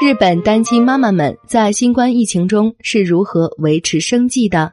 日本单亲妈妈们在新冠疫情中是如何维持生计的？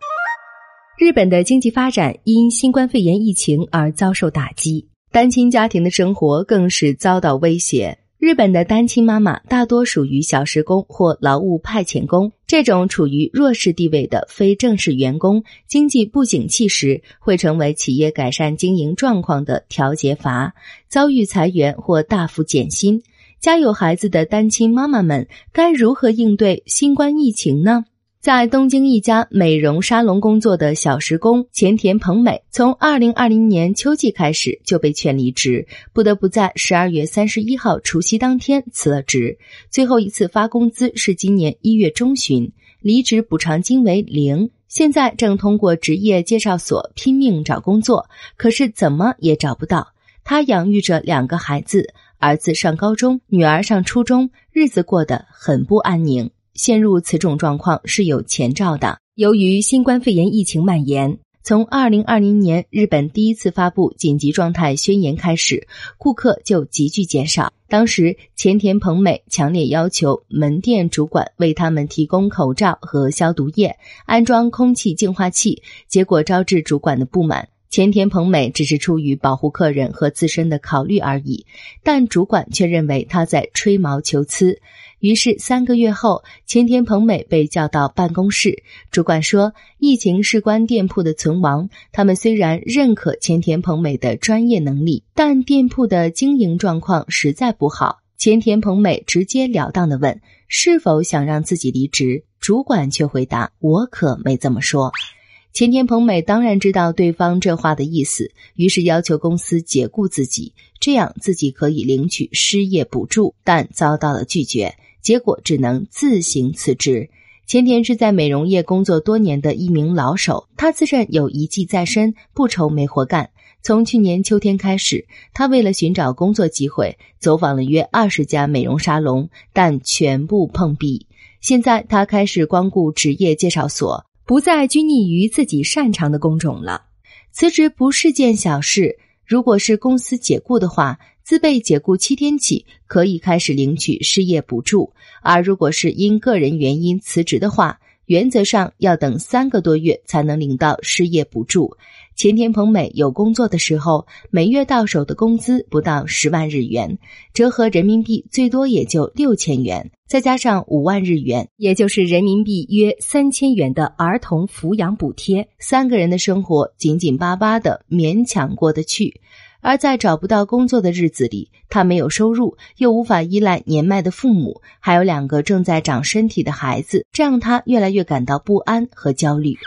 日本的经济发展因新冠肺炎疫情而遭受打击，单亲家庭的生活更是遭到威胁。日本的单亲妈妈大多属于小时工或劳务派遣工，这种处于弱势地位的非正式员工，经济不景气时会成为企业改善经营状况的调节阀，遭遇裁员或大幅减薪。家有孩子的单亲妈妈们该如何应对新冠疫情呢？在东京一家美容沙龙工作的小时工前田朋美，从二零二零年秋季开始就被劝离职，不得不在十二月三十一号除夕当天辞了职。最后一次发工资是今年一月中旬，离职补偿金为零。现在正通过职业介绍所拼命找工作，可是怎么也找不到。他养育着两个孩子。儿子上高中，女儿上初中，日子过得很不安宁。陷入此种状况是有前兆的。由于新冠肺炎疫情蔓延，从二零二零年日本第一次发布紧急状态宣言开始，顾客就急剧减少。当时前田朋美强烈要求门店主管为他们提供口罩和消毒液，安装空气净化器，结果招致主管的不满。前田朋美只是出于保护客人和自身的考虑而已，但主管却认为他在吹毛求疵。于是三个月后，前田朋美被叫到办公室。主管说：“疫情事关店铺的存亡，他们虽然认可前田朋美的专业能力，但店铺的经营状况实在不好。”前田朋美直截了当的问：“是否想让自己离职？”主管却回答：“我可没这么说。”前田朋美当然知道对方这话的意思，于是要求公司解雇自己，这样自己可以领取失业补助，但遭到了拒绝，结果只能自行辞职。前田是在美容业工作多年的一名老手，他自认有一技在身，不愁没活干。从去年秋天开始，他为了寻找工作机会，走访了约二十家美容沙龙，但全部碰壁。现在他开始光顾职业介绍所。不再拘泥于自己擅长的工种了。辞职不是件小事。如果是公司解雇的话，自被解雇七天起可以开始领取失业补助；而如果是因个人原因辞职的话，原则上要等三个多月才能领到失业补助。前田朋美有工作的时候，每月到手的工资不到十万日元，折合人民币最多也就六千元，再加上五万日元，也就是人民币约三千元的儿童抚养补贴，三个人的生活紧紧巴巴的勉强过得去。而在找不到工作的日子里，他没有收入，又无法依赖年迈的父母，还有两个正在长身体的孩子，这让他越来越感到不安和焦虑。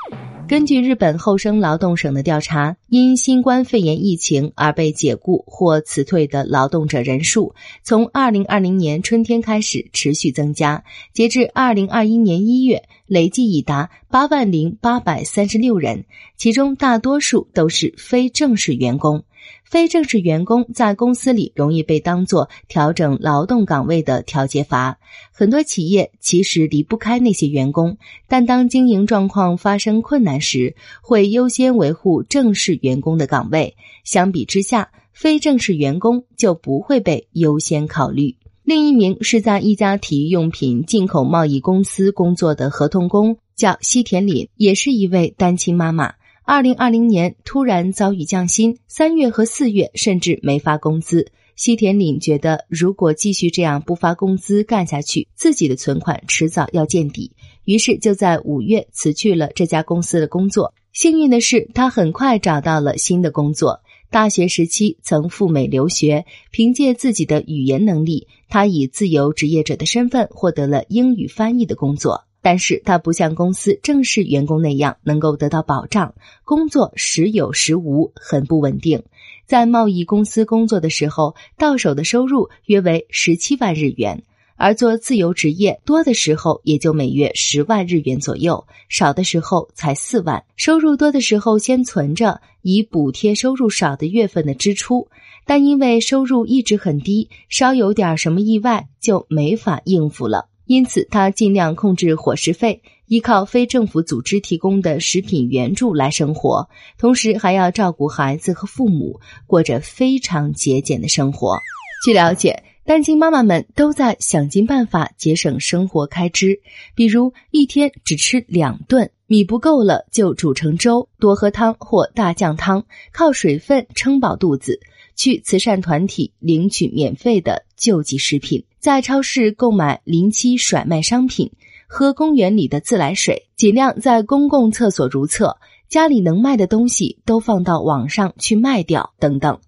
根据日本厚生劳动省的调查，因新冠肺炎疫情而被解雇或辞退的劳动者人数，从二零二零年春天开始持续增加，截至二零二一年一月，累计已达八万零八百三十六人，其中大多数都是非正式员工。非正式员工在公司里容易被当作调整劳动岗位的调节阀，很多企业其实离不开那些员工，但当经营状况发生困难时，会优先维护正式员工的岗位。相比之下，非正式员工就不会被优先考虑。另一名是在一家体育用品进口贸易公司工作的合同工，叫西田凛，也是一位单亲妈妈。二零二零年突然遭遇降薪，三月和四月甚至没发工资。西田凛觉得，如果继续这样不发工资干下去，自己的存款迟早要见底。于是就在五月辞去了这家公司的工作。幸运的是，他很快找到了新的工作。大学时期曾赴美留学，凭借自己的语言能力，他以自由职业者的身份获得了英语翻译的工作。但是他不像公司正式员工那样能够得到保障，工作时有时无，很不稳定。在贸易公司工作的时候，到手的收入约为十七万日元，而做自由职业多的时候也就每月十万日元左右，少的时候才四万。收入多的时候先存着，以补贴收入少的月份的支出，但因为收入一直很低，稍有点什么意外就没法应付了。因此，他尽量控制伙食费，依靠非政府组织提供的食品援助来生活，同时还要照顾孩子和父母，过着非常节俭的生活。据了解，单亲妈妈们都在想尽办法节省生活开支，比如一天只吃两顿，米不够了就煮成粥，多喝汤或大酱汤，靠水分撑饱肚子。去慈善团体领取免费的救济食品，在超市购买临期甩卖商品，喝公园里的自来水，尽量在公共厕所如厕，家里能卖的东西都放到网上去卖掉等等。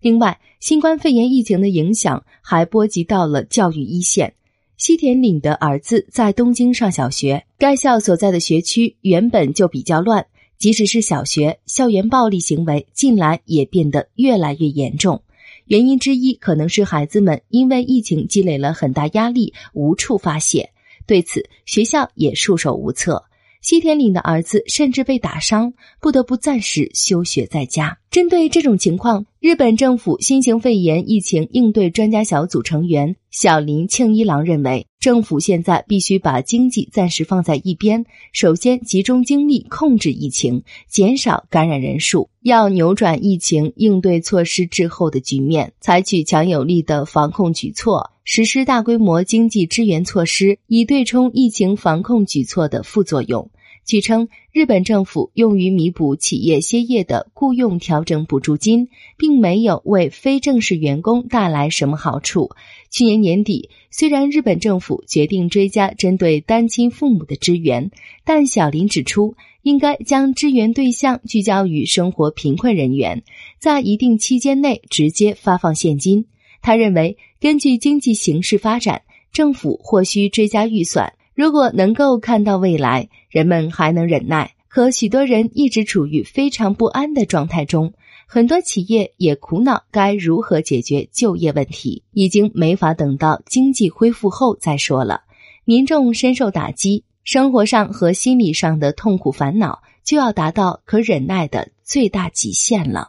另外，新冠肺炎疫情的影响还波及到了教育一线。西田岭的儿子在东京上小学，该校所在的学区原本就比较乱。即使是小学，校园暴力行为近来也变得越来越严重。原因之一可能是孩子们因为疫情积累了很大压力，无处发泄。对此，学校也束手无策。西田岭的儿子甚至被打伤，不得不暂时休学在家。针对这种情况，日本政府新型肺炎疫情应对专家小组成员小林庆一郎认为，政府现在必须把经济暂时放在一边，首先集中精力控制疫情，减少感染人数，要扭转疫情应对措施滞后的局面，采取强有力的防控举措。实施大规模经济支援措施，以对冲疫情防控举措的副作用。据称，日本政府用于弥补企业歇业的雇佣调整补助金，并没有为非正式员工带来什么好处。去年年底，虽然日本政府决定追加针对单亲父母的支援，但小林指出，应该将支援对象聚焦于生活贫困人员，在一定期间内直接发放现金。他认为，根据经济形势发展，政府或需追加预算。如果能够看到未来，人们还能忍耐。可许多人一直处于非常不安的状态中，很多企业也苦恼该如何解决就业问题，已经没法等到经济恢复后再说了。民众深受打击，生活上和心理上的痛苦烦恼就要达到可忍耐的最大极限了。